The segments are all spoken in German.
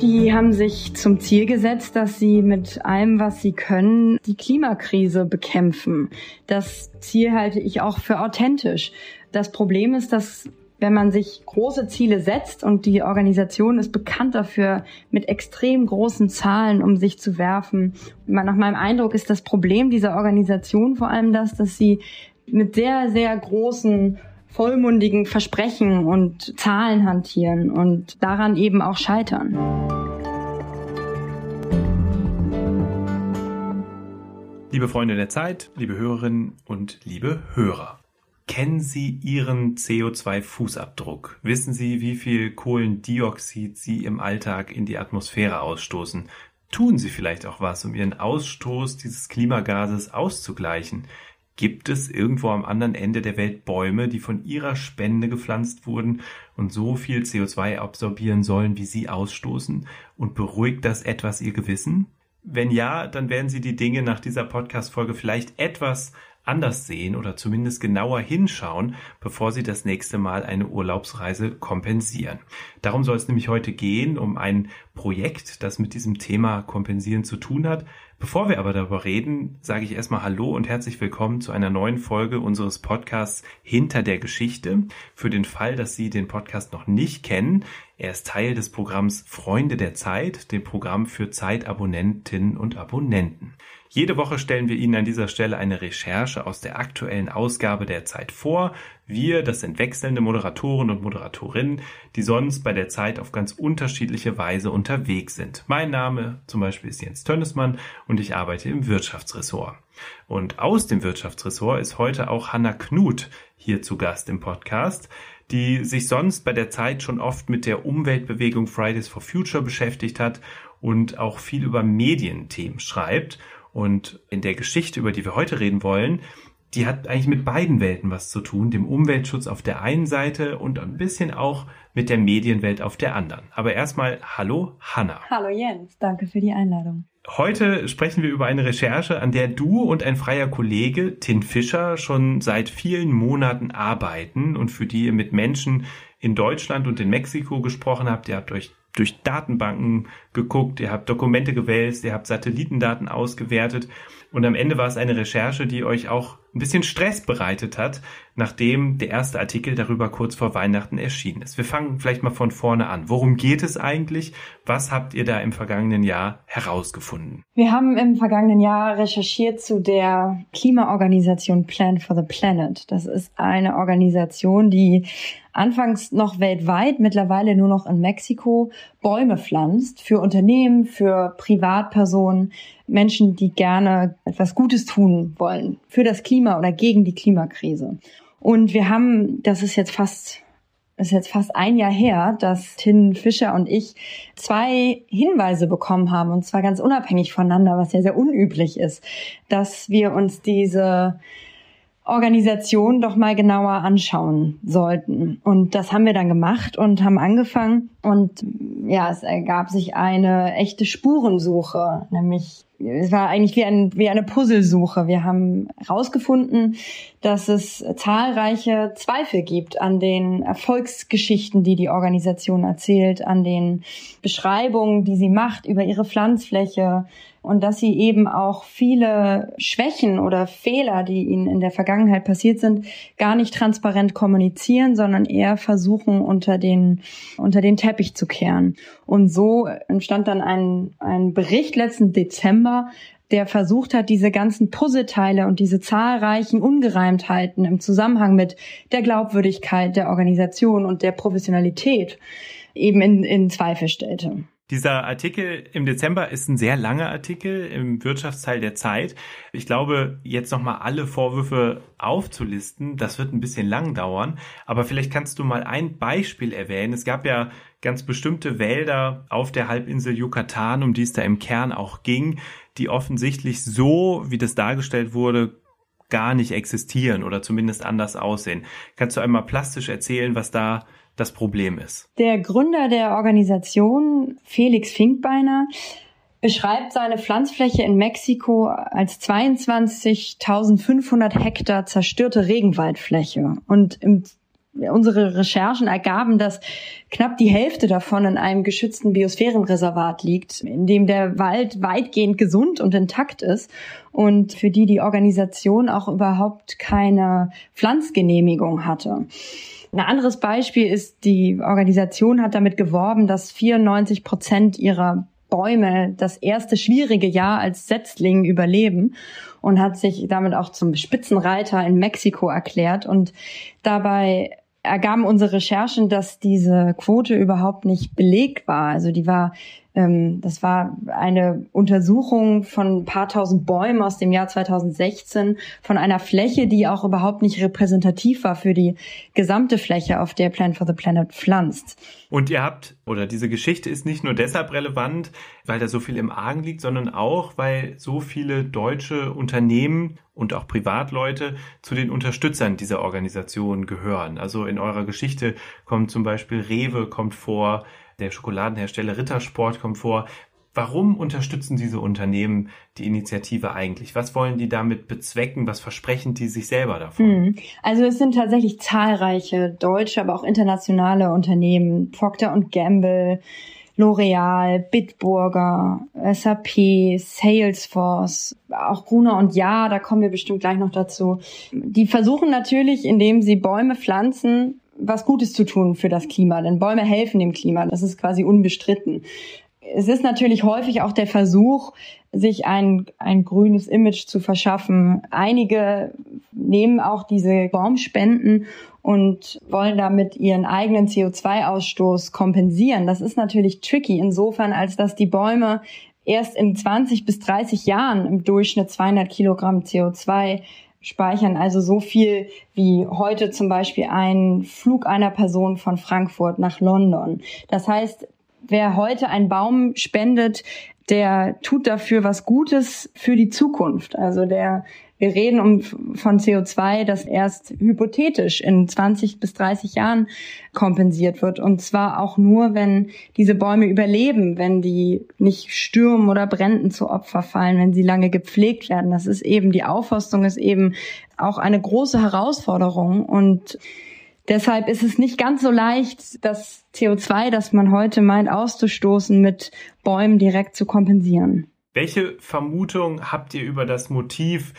Die haben sich zum Ziel gesetzt, dass sie mit allem, was sie können, die Klimakrise bekämpfen. Das Ziel halte ich auch für authentisch. Das Problem ist, dass wenn man sich große Ziele setzt und die Organisation ist bekannt dafür, mit extrem großen Zahlen um sich zu werfen. Nach meinem Eindruck ist das Problem dieser Organisation vor allem das, dass sie mit sehr, sehr großen vollmundigen Versprechen und Zahlen hantieren und daran eben auch scheitern. Liebe Freunde der Zeit, liebe Hörerinnen und liebe Hörer. Kennen Sie Ihren CO2-Fußabdruck? Wissen Sie, wie viel Kohlendioxid Sie im Alltag in die Atmosphäre ausstoßen? Tun Sie vielleicht auch was, um Ihren Ausstoß dieses Klimagases auszugleichen? Gibt es irgendwo am anderen Ende der Welt Bäume, die von ihrer Spende gepflanzt wurden und so viel CO2 absorbieren sollen, wie sie ausstoßen? Und beruhigt das etwas ihr Gewissen? Wenn ja, dann werden Sie die Dinge nach dieser Podcast-Folge vielleicht etwas anders sehen oder zumindest genauer hinschauen, bevor Sie das nächste Mal eine Urlaubsreise kompensieren. Darum soll es nämlich heute gehen, um ein Projekt, das mit diesem Thema Kompensieren zu tun hat, Bevor wir aber darüber reden, sage ich erstmal Hallo und herzlich willkommen zu einer neuen Folge unseres Podcasts Hinter der Geschichte. Für den Fall, dass Sie den Podcast noch nicht kennen, er ist Teil des Programms Freunde der Zeit, dem Programm für Zeitabonnentinnen und Abonnenten. Jede Woche stellen wir Ihnen an dieser Stelle eine Recherche aus der aktuellen Ausgabe der Zeit vor. Wir, das sind wechselnde Moderatoren und Moderatorinnen, die sonst bei der Zeit auf ganz unterschiedliche Weise unterwegs sind. Mein Name zum Beispiel ist Jens Tönnesmann und ich arbeite im Wirtschaftsressort. Und aus dem Wirtschaftsressort ist heute auch Hanna Knut hier zu Gast im Podcast die sich sonst bei der Zeit schon oft mit der Umweltbewegung Fridays for Future beschäftigt hat und auch viel über Medienthemen schreibt. Und in der Geschichte, über die wir heute reden wollen, die hat eigentlich mit beiden Welten was zu tun, dem Umweltschutz auf der einen Seite und ein bisschen auch mit der Medienwelt auf der anderen. Aber erstmal hallo Hanna. Hallo Jens, danke für die Einladung. Heute sprechen wir über eine Recherche, an der du und ein freier Kollege, Tin Fischer, schon seit vielen Monaten arbeiten und für die ihr mit Menschen in Deutschland und in Mexiko gesprochen habt. Ihr habt euch durch Datenbanken geguckt, ihr habt Dokumente gewälzt, ihr habt Satellitendaten ausgewertet und am Ende war es eine Recherche, die euch auch ein bisschen Stress bereitet hat, nachdem der erste Artikel darüber kurz vor Weihnachten erschienen ist. Wir fangen vielleicht mal von vorne an. Worum geht es eigentlich? Was habt ihr da im vergangenen Jahr herausgefunden? Wir haben im vergangenen Jahr recherchiert zu der Klimaorganisation Plan for the Planet. Das ist eine Organisation, die anfangs noch weltweit, mittlerweile nur noch in Mexiko, Bäume pflanzt für Unternehmen, für Privatpersonen, Menschen, die gerne etwas Gutes tun wollen für das Klima oder gegen die Klimakrise. Und wir haben, das ist jetzt fast ist jetzt fast ein Jahr her, dass Tin Fischer und ich zwei Hinweise bekommen haben, und zwar ganz unabhängig voneinander, was ja sehr unüblich ist, dass wir uns diese Organisation doch mal genauer anschauen sollten. Und das haben wir dann gemacht und haben angefangen. Und ja, es ergab sich eine echte Spurensuche, nämlich es war eigentlich wie, ein, wie eine Puzzlesuche. Wir haben herausgefunden, dass es zahlreiche Zweifel gibt an den Erfolgsgeschichten, die die Organisation erzählt, an den Beschreibungen, die sie macht über ihre Pflanzfläche, und dass sie eben auch viele Schwächen oder Fehler, die ihnen in der Vergangenheit passiert sind, gar nicht transparent kommunizieren, sondern eher versuchen, unter den, unter den Teppich zu kehren. Und so entstand dann ein, ein Bericht letzten Dezember, der versucht hat, diese ganzen Puzzleteile und diese zahlreichen Ungereimtheiten im Zusammenhang mit der Glaubwürdigkeit der Organisation und der Professionalität eben in, in Zweifel stellte. Dieser Artikel im Dezember ist ein sehr langer Artikel im Wirtschaftsteil der Zeit. Ich glaube, jetzt nochmal alle Vorwürfe aufzulisten, das wird ein bisschen lang dauern. Aber vielleicht kannst du mal ein Beispiel erwähnen. Es gab ja ganz bestimmte Wälder auf der Halbinsel Yucatan, um die es da im Kern auch ging, die offensichtlich so, wie das dargestellt wurde, gar nicht existieren oder zumindest anders aussehen. Kannst du einmal plastisch erzählen, was da das Problem ist. Der Gründer der Organisation, Felix Finkbeiner, beschreibt seine Pflanzfläche in Mexiko als 22.500 Hektar zerstörte Regenwaldfläche. Und im unsere Recherchen ergaben, dass knapp die Hälfte davon in einem geschützten Biosphärenreservat liegt, in dem der Wald weitgehend gesund und intakt ist und für die die Organisation auch überhaupt keine Pflanzgenehmigung hatte. Ein anderes Beispiel ist, die Organisation hat damit geworben, dass 94 Prozent ihrer Bäume das erste schwierige Jahr als Setzling überleben und hat sich damit auch zum Spitzenreiter in Mexiko erklärt. Und dabei ergaben unsere Recherchen, dass diese Quote überhaupt nicht belegt war. Also die war ähm, das war eine Untersuchung von ein paar tausend Bäumen aus dem Jahr 2016 von einer Fläche, die auch überhaupt nicht repräsentativ war für die gesamte Fläche, auf der Plan for the Planet pflanzt. Und ihr habt, oder diese Geschichte ist nicht nur deshalb relevant, weil da so viel im Argen liegt, sondern auch, weil so viele deutsche Unternehmen und auch Privatleute zu den Unterstützern dieser Organisation gehören. Also in eurer Geschichte kommt zum Beispiel Rewe kommt vor, der Schokoladenhersteller Rittersport kommt vor. Warum unterstützen diese Unternehmen die Initiative eigentlich? Was wollen die damit bezwecken? Was versprechen die sich selber davon? Hm. Also es sind tatsächlich zahlreiche deutsche, aber auch internationale Unternehmen. Procter Gamble, L'Oreal, Bitburger, SAP, Salesforce, auch Gruner und Ja, da kommen wir bestimmt gleich noch dazu. Die versuchen natürlich, indem sie Bäume pflanzen, was Gutes zu tun für das Klima, denn Bäume helfen dem Klima, das ist quasi unbestritten. Es ist natürlich häufig auch der Versuch, sich ein, ein grünes Image zu verschaffen. Einige nehmen auch diese Baumspenden und wollen damit ihren eigenen CO2-Ausstoß kompensieren. Das ist natürlich tricky insofern, als dass die Bäume erst in 20 bis 30 Jahren im Durchschnitt 200 Kilogramm CO2 speichern. Also so viel wie heute zum Beispiel ein Flug einer Person von Frankfurt nach London. Das heißt, wer heute einen Baum spendet, der tut dafür was Gutes für die Zukunft. Also der wir reden um, von CO2, das erst hypothetisch in 20 bis 30 Jahren kompensiert wird. Und zwar auch nur, wenn diese Bäume überleben, wenn die nicht Stürmen oder Bränden zu Opfer fallen, wenn sie lange gepflegt werden. Das ist eben, die Aufforstung ist eben auch eine große Herausforderung und Deshalb ist es nicht ganz so leicht, das CO2, das man heute meint auszustoßen, mit Bäumen direkt zu kompensieren. Welche Vermutung habt ihr über das Motiv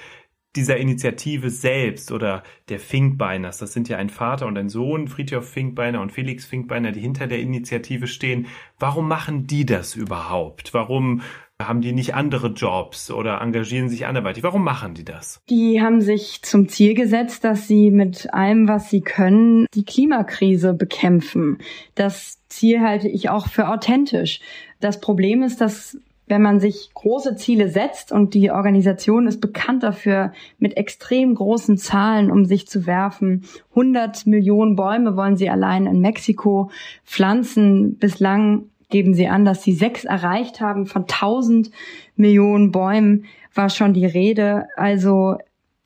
dieser Initiative selbst oder der Finkbeiners, das sind ja ein Vater und ein Sohn, Friedhof Finkbeiner und Felix Finkbeiner, die hinter der Initiative stehen. Warum machen die das überhaupt? Warum haben die nicht andere Jobs oder engagieren sich anderweitig? Warum machen die das? Die haben sich zum Ziel gesetzt, dass sie mit allem, was sie können, die Klimakrise bekämpfen. Das Ziel halte ich auch für authentisch. Das Problem ist, dass wenn man sich große Ziele setzt und die Organisation ist bekannt dafür, mit extrem großen Zahlen um sich zu werfen. 100 Millionen Bäume wollen sie allein in Mexiko pflanzen. Bislang geben sie an, dass sie sechs erreicht haben. Von 1000 Millionen Bäumen war schon die Rede. Also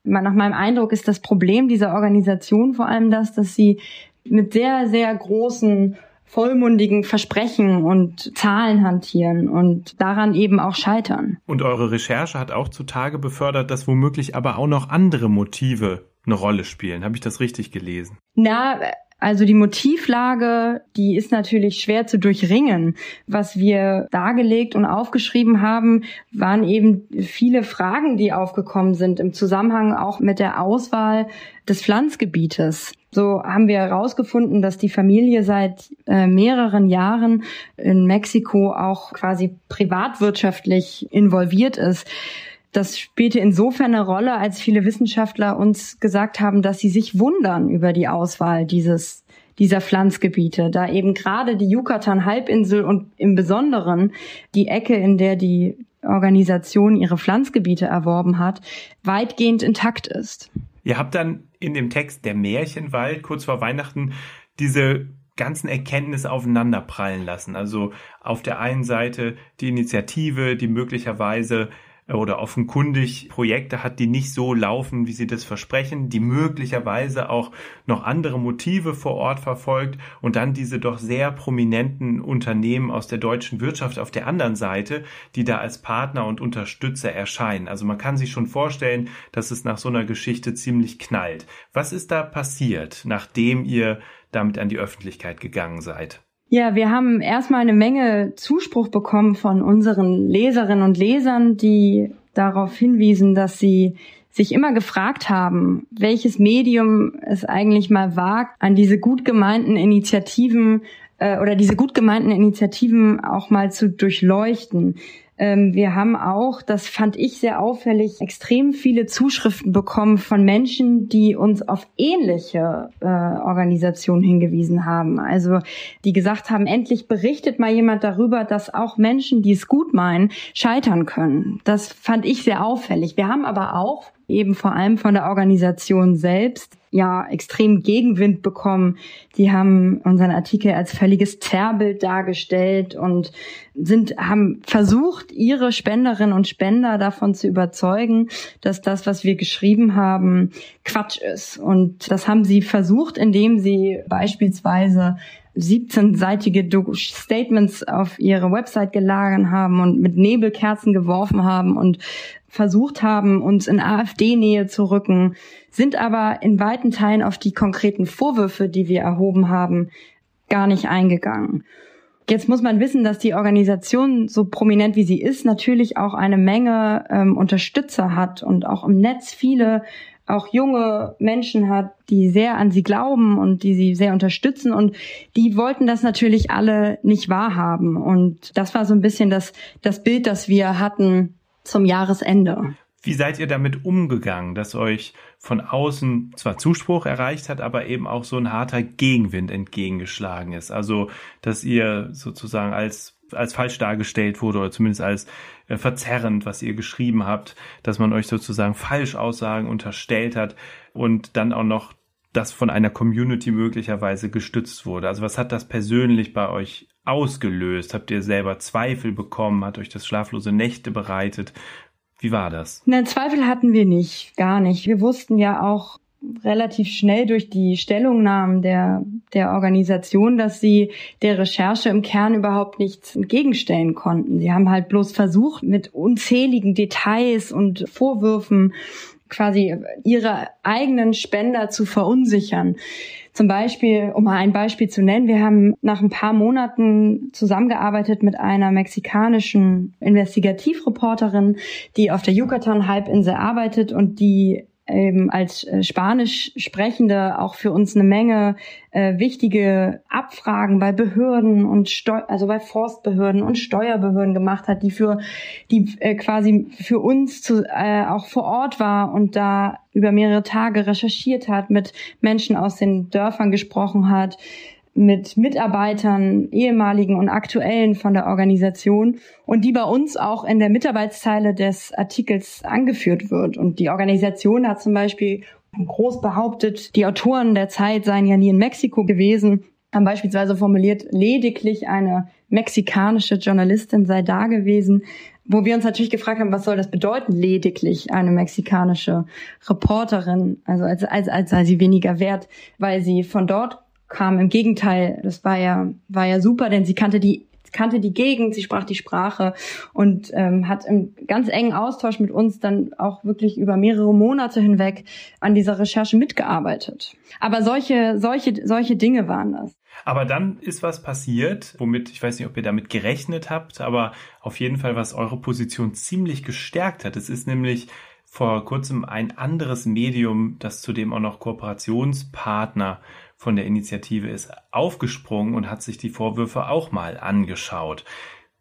nach meinem Eindruck ist das Problem dieser Organisation vor allem das, dass sie mit sehr, sehr großen vollmundigen Versprechen und Zahlen hantieren und daran eben auch scheitern. Und eure Recherche hat auch zutage befördert, dass womöglich aber auch noch andere Motive eine Rolle spielen. Habe ich das richtig gelesen? Na, also die Motivlage, die ist natürlich schwer zu durchringen. Was wir dargelegt und aufgeschrieben haben, waren eben viele Fragen, die aufgekommen sind im Zusammenhang auch mit der Auswahl des Pflanzgebietes. So haben wir herausgefunden, dass die Familie seit äh, mehreren Jahren in Mexiko auch quasi privatwirtschaftlich involviert ist. Das spielte insofern eine Rolle, als viele Wissenschaftler uns gesagt haben, dass sie sich wundern über die Auswahl dieses dieser Pflanzgebiete, da eben gerade die Yucatan-Halbinsel und im Besonderen die Ecke, in der die Organisation ihre Pflanzgebiete erworben hat, weitgehend intakt ist. Ihr habt dann in dem Text Der Märchenwald kurz vor Weihnachten diese ganzen Erkenntnisse aufeinanderprallen lassen. Also auf der einen Seite die Initiative, die möglicherweise oder offenkundig Projekte hat, die nicht so laufen, wie sie das versprechen, die möglicherweise auch noch andere Motive vor Ort verfolgt und dann diese doch sehr prominenten Unternehmen aus der deutschen Wirtschaft auf der anderen Seite, die da als Partner und Unterstützer erscheinen. Also man kann sich schon vorstellen, dass es nach so einer Geschichte ziemlich knallt. Was ist da passiert, nachdem ihr damit an die Öffentlichkeit gegangen seid? Ja, wir haben erstmal eine Menge Zuspruch bekommen von unseren Leserinnen und Lesern, die darauf hinwiesen, dass sie sich immer gefragt haben, welches Medium es eigentlich mal wagt, an diese gut gemeinten Initiativen äh, oder diese gut gemeinten Initiativen auch mal zu durchleuchten. Ähm, wir haben auch, das fand ich sehr auffällig, extrem viele Zuschriften bekommen von Menschen, die uns auf ähnliche äh, Organisationen hingewiesen haben. Also die gesagt haben, endlich berichtet mal jemand darüber, dass auch Menschen, die es gut meinen, scheitern können. Das fand ich sehr auffällig. Wir haben aber auch eben vor allem von der Organisation selbst ja extrem Gegenwind bekommen. Die haben unseren Artikel als völliges Zerrbild dargestellt und sind, haben versucht, ihre Spenderinnen und Spender davon zu überzeugen, dass das, was wir geschrieben haben, Quatsch ist. Und das haben sie versucht, indem sie beispielsweise 17-seitige Statements auf ihre Website geladen haben und mit Nebelkerzen geworfen haben und versucht haben, uns in AfD-Nähe zu rücken, sind aber in weiten Teilen auf die konkreten Vorwürfe, die wir erhoben haben, gar nicht eingegangen. Jetzt muss man wissen, dass die Organisation, so prominent wie sie ist, natürlich auch eine Menge ähm, Unterstützer hat und auch im Netz viele auch junge Menschen hat, die sehr an sie glauben und die sie sehr unterstützen und die wollten das natürlich alle nicht wahrhaben und das war so ein bisschen das das Bild, das wir hatten zum Jahresende. Wie seid ihr damit umgegangen, dass euch von außen zwar Zuspruch erreicht hat, aber eben auch so ein harter Gegenwind entgegengeschlagen ist? Also, dass ihr sozusagen als als falsch dargestellt wurde oder zumindest als äh, verzerrend, was ihr geschrieben habt, dass man euch sozusagen Falschaussagen unterstellt hat und dann auch noch das von einer Community möglicherweise gestützt wurde. Also was hat das persönlich bei euch ausgelöst? Habt ihr selber Zweifel bekommen? Hat euch das schlaflose Nächte bereitet? Wie war das? Nein, Zweifel hatten wir nicht, gar nicht. Wir wussten ja auch relativ schnell durch die Stellungnahmen der, der Organisation, dass sie der Recherche im Kern überhaupt nichts entgegenstellen konnten. Sie haben halt bloß versucht, mit unzähligen Details und Vorwürfen quasi ihre eigenen Spender zu verunsichern. Zum Beispiel, um mal ein Beispiel zu nennen, wir haben nach ein paar Monaten zusammengearbeitet mit einer mexikanischen Investigativreporterin, die auf der Yucatan-Halbinsel arbeitet und die eben als äh, Spanisch sprechende auch für uns eine Menge äh, wichtige Abfragen bei Behörden und Steu also bei Forstbehörden und Steuerbehörden gemacht hat, die für die äh, quasi für uns zu, äh, auch vor Ort war und da über mehrere Tage recherchiert hat, mit Menschen aus den Dörfern gesprochen hat, mit Mitarbeitern, ehemaligen und aktuellen von der Organisation und die bei uns auch in der Mitarbeitsteile des Artikels angeführt wird. Und die Organisation hat zum Beispiel groß behauptet, die Autoren der Zeit seien ja nie in Mexiko gewesen, haben beispielsweise formuliert, lediglich eine mexikanische Journalistin sei da gewesen, wo wir uns natürlich gefragt haben, was soll das bedeuten, lediglich eine mexikanische Reporterin, also als, als, als sei sie weniger wert, weil sie von dort kam. Im Gegenteil, das war ja, war ja super, denn sie kannte die kannte die Gegend, sie sprach die Sprache und ähm, hat im ganz engen Austausch mit uns dann auch wirklich über mehrere Monate hinweg an dieser Recherche mitgearbeitet. Aber solche, solche, solche Dinge waren das. Aber dann ist was passiert, womit, ich weiß nicht, ob ihr damit gerechnet habt, aber auf jeden Fall, was eure Position ziemlich gestärkt hat. Es ist nämlich vor kurzem ein anderes Medium, das zudem auch noch Kooperationspartner von der Initiative ist aufgesprungen und hat sich die Vorwürfe auch mal angeschaut.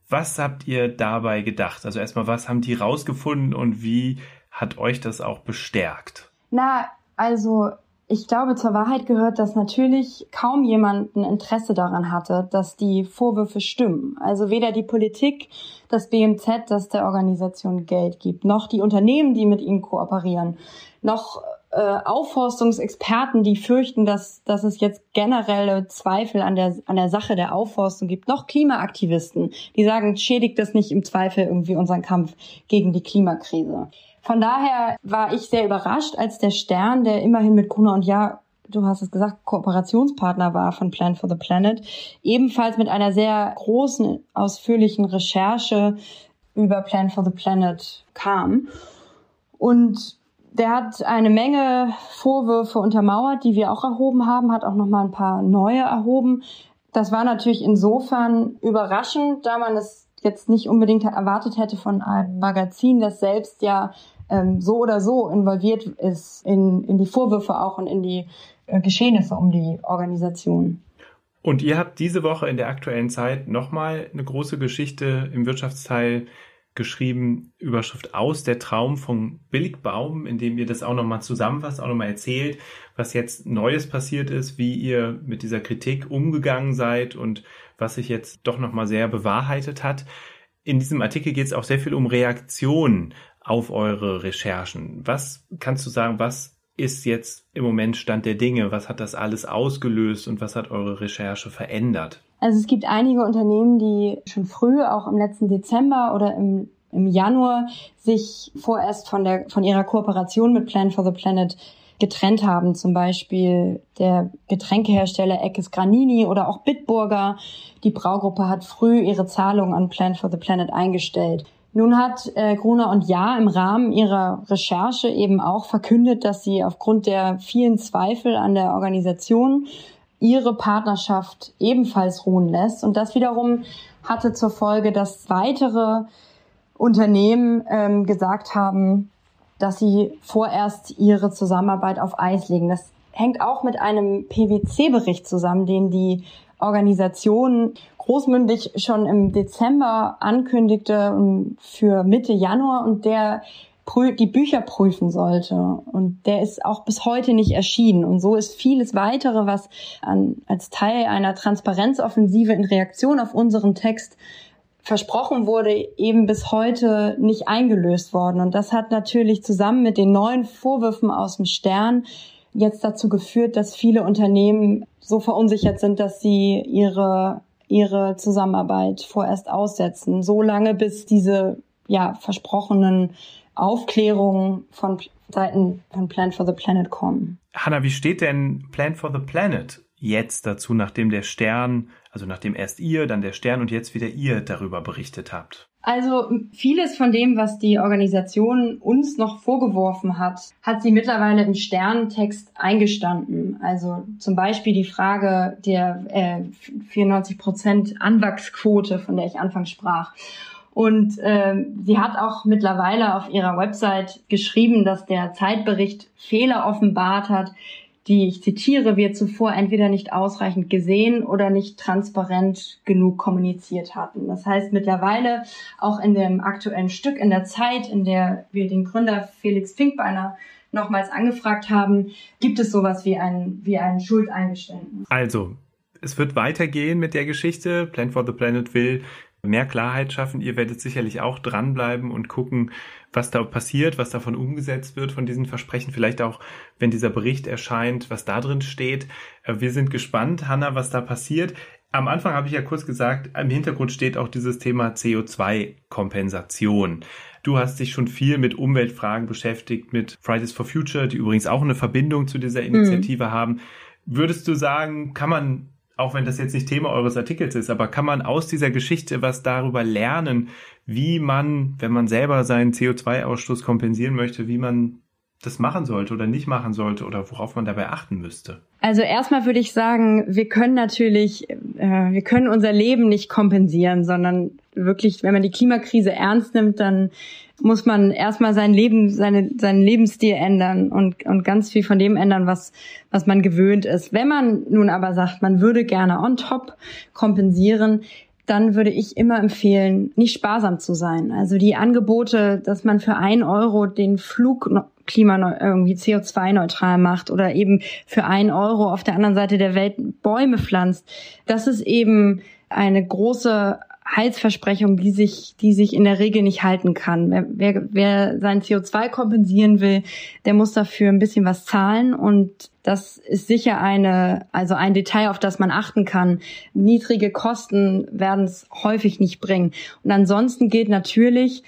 Was habt ihr dabei gedacht? Also erstmal, was haben die rausgefunden und wie hat euch das auch bestärkt? Na, also ich glaube, zur Wahrheit gehört, dass natürlich kaum jemand ein Interesse daran hatte, dass die Vorwürfe stimmen. Also weder die Politik, das BMZ, das der Organisation Geld gibt, noch die Unternehmen, die mit ihnen kooperieren, noch äh, Aufforstungsexperten, die fürchten, dass, dass es jetzt generelle Zweifel an der, an der Sache der Aufforstung gibt, noch Klimaaktivisten, die sagen, schädigt das nicht im Zweifel irgendwie unseren Kampf gegen die Klimakrise. Von daher war ich sehr überrascht, als der Stern, der immerhin mit Gruner und Ja du hast es gesagt, Kooperationspartner war von Plan for the Planet, ebenfalls mit einer sehr großen, ausführlichen Recherche über Plan for the Planet kam. Und der hat eine Menge Vorwürfe untermauert, die wir auch erhoben haben, hat auch noch mal ein paar neue erhoben. Das war natürlich insofern überraschend, da man es jetzt nicht unbedingt erwartet hätte von einem Magazin, das selbst ja ähm, so oder so involviert ist in, in die Vorwürfe auch und in die äh, Geschehnisse um die Organisation. Und ihr habt diese Woche in der aktuellen Zeit nochmal eine große Geschichte im Wirtschaftsteil geschrieben, Überschrift aus der Traum von Billigbaum, in dem ihr das auch nochmal zusammenfasst, auch nochmal erzählt, was jetzt Neues passiert ist, wie ihr mit dieser Kritik umgegangen seid und was sich jetzt doch nochmal sehr bewahrheitet hat. In diesem Artikel geht es auch sehr viel um Reaktionen auf eure Recherchen. Was kannst du sagen, was ist jetzt im Moment Stand der Dinge? Was hat das alles ausgelöst und was hat eure Recherche verändert? Also es gibt einige Unternehmen, die schon früh, auch im letzten Dezember oder im, im Januar, sich vorerst von, der, von ihrer Kooperation mit Plan for the Planet getrennt haben. Zum Beispiel der Getränkehersteller Eckes Granini oder auch Bitburger. Die Braugruppe hat früh ihre Zahlungen an Plan for the Planet eingestellt. Nun hat äh, Gruner und Ja im Rahmen ihrer Recherche eben auch verkündet, dass sie aufgrund der vielen Zweifel an der Organisation ihre Partnerschaft ebenfalls ruhen lässt. Und das wiederum hatte zur Folge, dass weitere Unternehmen ähm, gesagt haben, dass sie vorerst ihre Zusammenarbeit auf Eis legen. Das hängt auch mit einem PwC-Bericht zusammen, den die Organisation großmündig schon im Dezember ankündigte für Mitte Januar und der die Bücher prüfen sollte. Und der ist auch bis heute nicht erschienen. Und so ist vieles weitere, was an, als Teil einer Transparenzoffensive in Reaktion auf unseren Text versprochen wurde, eben bis heute nicht eingelöst worden. Und das hat natürlich zusammen mit den neuen Vorwürfen aus dem Stern jetzt dazu geführt, dass viele Unternehmen so verunsichert sind, dass sie ihre ihre Zusammenarbeit vorerst aussetzen, so lange bis diese ja versprochenen Aufklärungen von Seiten von Plan for the Planet kommen. Hanna, wie steht denn Plan for the Planet jetzt dazu, nachdem der Stern, also nachdem erst ihr, dann der Stern und jetzt wieder ihr darüber berichtet habt? Also vieles von dem, was die Organisation uns noch vorgeworfen hat, hat sie mittlerweile im Sterntext eingestanden. Also zum Beispiel die Frage der äh, 94 Prozent Anwachsquote, von der ich anfangs sprach. Und äh, sie hat auch mittlerweile auf ihrer Website geschrieben, dass der Zeitbericht Fehler offenbart hat, die, ich zitiere, wir zuvor entweder nicht ausreichend gesehen oder nicht transparent genug kommuniziert hatten. Das heißt, mittlerweile auch in dem aktuellen Stück, in der Zeit, in der wir den Gründer Felix Finkbeiner nochmals angefragt haben, gibt es sowas wie ein, wie ein Schuldeingeständnis. Also, es wird weitergehen mit der Geschichte. Plan for the Planet will mehr Klarheit schaffen. Ihr werdet sicherlich auch dranbleiben und gucken, was da passiert, was davon umgesetzt wird von diesen Versprechen. Vielleicht auch, wenn dieser Bericht erscheint, was da drin steht. Äh, wir sind gespannt, Hanna, was da passiert. Am Anfang habe ich ja kurz gesagt, im Hintergrund steht auch dieses Thema CO2-Kompensation. Du hast dich schon viel mit Umweltfragen beschäftigt, mit Fridays for Future, die übrigens auch eine Verbindung zu dieser Initiative mhm. haben. Würdest du sagen, kann man auch wenn das jetzt nicht Thema eures Artikels ist, aber kann man aus dieser Geschichte was darüber lernen, wie man, wenn man selber seinen CO2-Ausstoß kompensieren möchte, wie man das machen sollte oder nicht machen sollte oder worauf man dabei achten müsste? Also erstmal würde ich sagen, wir können natürlich, äh, wir können unser Leben nicht kompensieren, sondern wirklich, wenn man die Klimakrise ernst nimmt, dann muss man erstmal sein Leben, seine, seinen Lebensstil ändern und, und ganz viel von dem ändern, was, was man gewöhnt ist. Wenn man nun aber sagt, man würde gerne on top kompensieren, dann würde ich immer empfehlen, nicht sparsam zu sein. Also die Angebote, dass man für ein Euro den Flug klima irgendwie CO2-neutral macht oder eben für ein Euro auf der anderen Seite der Welt Bäume pflanzt, das ist eben eine große Heilsversprechung, die sich, die sich in der Regel nicht halten kann. Wer, wer, wer sein CO2 kompensieren will, der muss dafür ein bisschen was zahlen und das ist sicher eine, also ein Detail, auf das man achten kann. Niedrige Kosten werden es häufig nicht bringen. Und ansonsten gilt natürlich,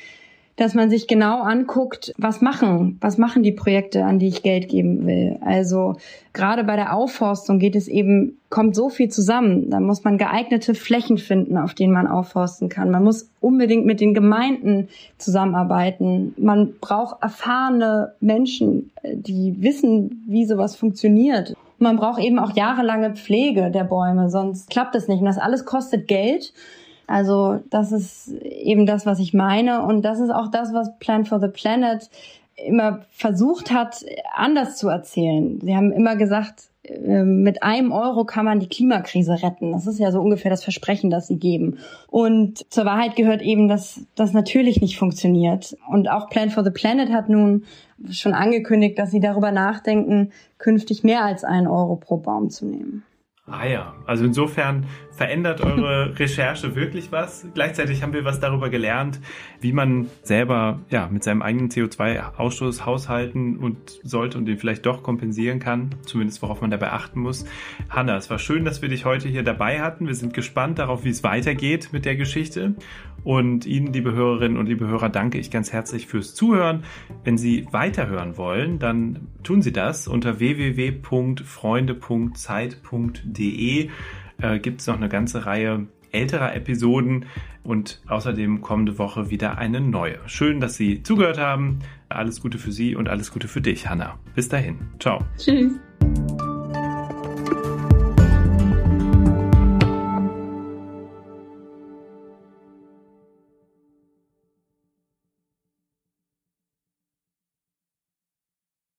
dass man sich genau anguckt, was machen, was machen die Projekte, an die ich Geld geben will. Also gerade bei der Aufforstung geht es eben, kommt so viel zusammen. Da muss man geeignete Flächen finden, auf denen man aufforsten kann. Man muss unbedingt mit den Gemeinden zusammenarbeiten. Man braucht erfahrene Menschen, die wissen, wie sowas funktioniert. Man braucht eben auch jahrelange Pflege der Bäume, sonst klappt es nicht. Und das alles kostet Geld. Also das ist eben das, was ich meine. Und das ist auch das, was Plan for the Planet immer versucht hat, anders zu erzählen. Sie haben immer gesagt, ähm, mit einem Euro kann man die Klimakrise retten. Das ist ja so ungefähr das Versprechen, das sie geben. Und zur Wahrheit gehört eben, dass das natürlich nicht funktioniert. Und auch Plan for the Planet hat nun schon angekündigt, dass sie darüber nachdenken, künftig mehr als einen Euro pro Baum zu nehmen. Ah ja, also insofern verändert eure Recherche wirklich was. Gleichzeitig haben wir was darüber gelernt, wie man selber ja mit seinem eigenen CO2-Ausstoß haushalten und sollte und den vielleicht doch kompensieren kann, zumindest worauf man dabei achten muss. Hanna, es war schön, dass wir dich heute hier dabei hatten. Wir sind gespannt darauf, wie es weitergeht mit der Geschichte. Und Ihnen, liebe Hörerinnen und liebe Hörer, danke ich ganz herzlich fürs Zuhören. Wenn Sie weiterhören wollen, dann tun Sie das unter www.freunde.zeit.de. Äh, Gibt es noch eine ganze Reihe älterer Episoden und außerdem kommende Woche wieder eine neue. Schön, dass Sie zugehört haben. Alles Gute für Sie und alles Gute für dich, Hanna. Bis dahin. Ciao. Tschüss.